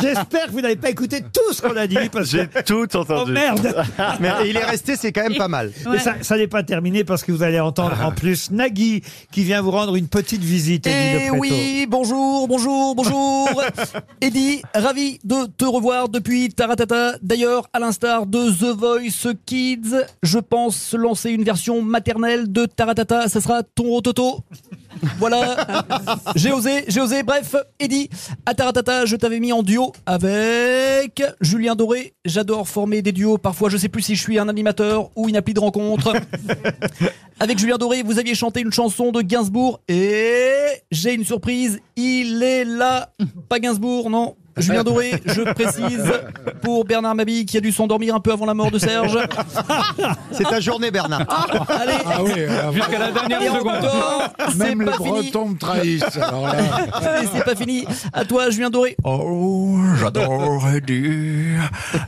J'espère que vous n'avez pas écouté tout ce qu'on a dit. Parce que... J'ai tout Oh entendu. merde Mais il est resté, c'est quand même pas mal. Mais ça, ça n'est pas terminé parce que vous allez entendre en plus Nagui qui vient vous rendre une petite visite. Eddie de Eh Pretto. oui, bonjour, bonjour, bonjour. Eddie, ravi de te revoir depuis Taratata. D'ailleurs, à l'instar de The Voice Kids, je pense lancer une version maternelle de Taratata. Ça sera ton rototo. Voilà, j'ai osé, j'ai osé. Bref, Eddie, à Taratata, je t'avais mis en duo avec Julien Doré. J'adore former des duos. Parfois, je sais plus si je suis un animateur ou une appli de rencontre. Avec Julien Doré, vous aviez chanté une chanson de Gainsbourg et j'ai une surprise, il est là. Pas Gainsbourg, non. Julien Doré, je précise, pour Bernard Mabille qui a dû s'endormir un peu avant la mort de Serge. C'est ta journée, Bernard. Allez, Ah oui, alors, Jusqu'à la dernière et seconde. encore, c'est même les pas fini. Bretons me trahissent. Alors là. Et c'est pas fini. À toi, Julien Doré. Oh, j'adore Eddie.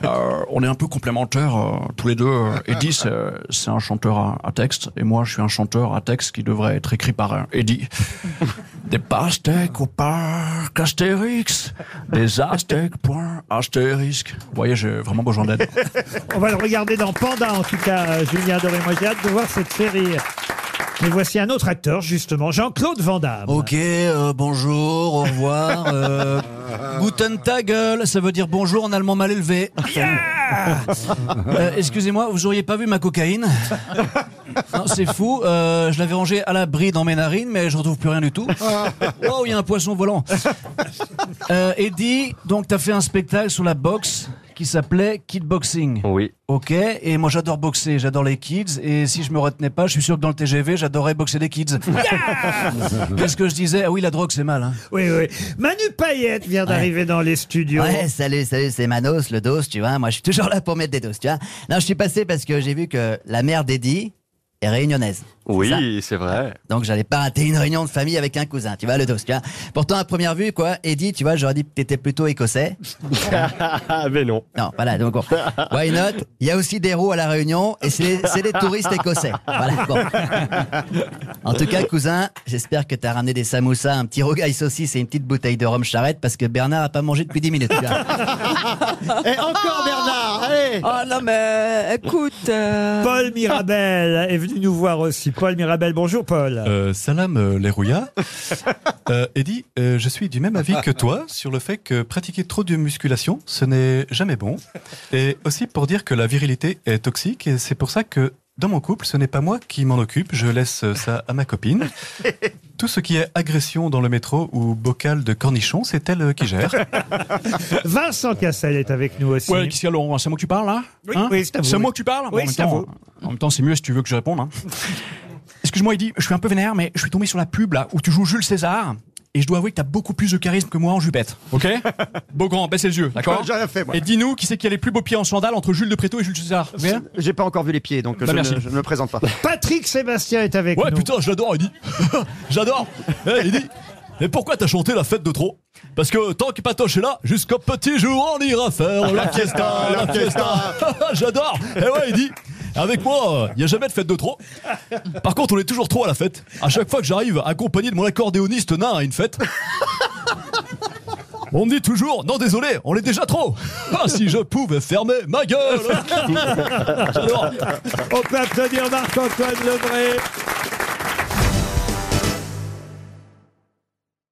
Euh, on est un peu complémentaires euh, tous les deux. Eddie, c'est c'est un chanteur à, à texte, et moi, je suis un chanteur à texte qui devrait être écrit par un Eddie. Des pastèques au parc Astérix, des aztèques point astérisque. Vous voyez, j'ai vraiment besoin d'aide. On va le regarder dans Panda, en tout cas, euh, Julien Doré. Moi, j'ai hâte de voir cette fait rire. Mais voici un autre acteur, justement, Jean-Claude Van Damme. Ok, euh, bonjour, au revoir. Euh, guten Tag, ça veut dire bonjour en allemand mal élevé. Euh, Excusez-moi, vous auriez pas vu ma cocaïne? C'est fou. euh, je l'avais rangée à l'abri dans mes narines, mais je retrouve plus rien du tout. Oh, il y a un poisson volant. Euh, Eddie, donc t'as fait un spectacle sur la boxe qui s'appelait Kidboxing. Oui. Ok, et moi j'adore boxer, j'adore les kids, et si je me retenais pas, je suis sûr que dans le TGV, j'adorais boxer des kids. Qu'est-ce que je disais? Ah oui, la drogue c'est mal. Hein. Oui, oui. Manu Payette vient d'arriver dans les studios. Ouais, salut, salut, c'est Manos, le dos, tu vois. Moi, je suis toujours là pour mettre des doses, tu vois. Non, je suis passé parce que j'ai vu que la mère d'Eddie est réunionnaise. Oui, c'est vrai. Donc, j'allais pas rater une réunion de famille avec un cousin, tu vois, le dos, tu vois. Pourtant, à première vue, quoi, Eddie, tu vois, j'aurais dit que t'étais plutôt écossais. Ah, mais non. Non, voilà, donc bon. Why not? Il y a aussi des roues à la Réunion et c'est c'est des touristes écossais. Voilà, bon. En tout cas, cousin, j'espère que t'as ramené des samoussas, un petit rogaille saucisse et une petite bouteille de rhum charrette parce que Bernard a pas mangé depuis 10 minutes. tu vois. Et encore Bernard, allez Oh non mais écoute, euh, Paul Mirabel est venu nous voir aussi. Paul Mirabel, bonjour Paul. Euh, salam euh, les rouillas. Euh, Eddie, euh, je suis du même avis que toi sur le fait que pratiquer trop de musculation, ce n'est jamais bon. Et aussi pour dire que la virilité est toxique et c'est pour ça que dans mon couple, ce n'est pas moi qui m'en occupe, je laisse ça à ma copine. Tout ce qui est agression dans le métro ou bocal de cornichon, c'est elle qui gère. Vincent Cassel est avec nous aussi. Ouais, C'est moi que tu parles, là Oui, Hein oui, c'est à vous, oui. moi que tu parles Oui, en même c'est à temps, vous. En même temps, c'est mieux si tu veux que je réponde. hein. Excuse-moi, Eddie, je suis un peu vénère, mais je suis tombé sur la pub là où tu joues Jules César. Et je dois avouer que t'as beaucoup plus de charisme que moi en jupette. Ok? Beau grand, baisse les yeux, d'accord? J'ai rien fait, moi. Et dis-nous qui c'est qui a les plus beaux pieds en sandales entre Jules de Préto et Jules César? J'ai pas encore vu les pieds, donc Bah, je, merci. ne, je ne me présente pas. Patrick Sébastien est avec Ouais, nous. putain, je l'adore, Eddie. J'adore. Hey, Eddie. Et pourquoi t'as chanté la fête de trop? Parce que tant que Patoche est là, jusqu'au petit jour, on ira faire la fiesta, la fiesta. J'adore. Et ouais, Eddie. Avec moi, il y a jamais de fête de trop. Par contre, on est toujours trop à la fête. À chaque fois que j'arrive accompagné de mon accordéoniste nain à une fête. On me dit toujours, non désolé, on est déjà trop. Ah, si je pouvais fermer ma gueule. J'adore. On peut applaudir Marc-Antoine Lebré.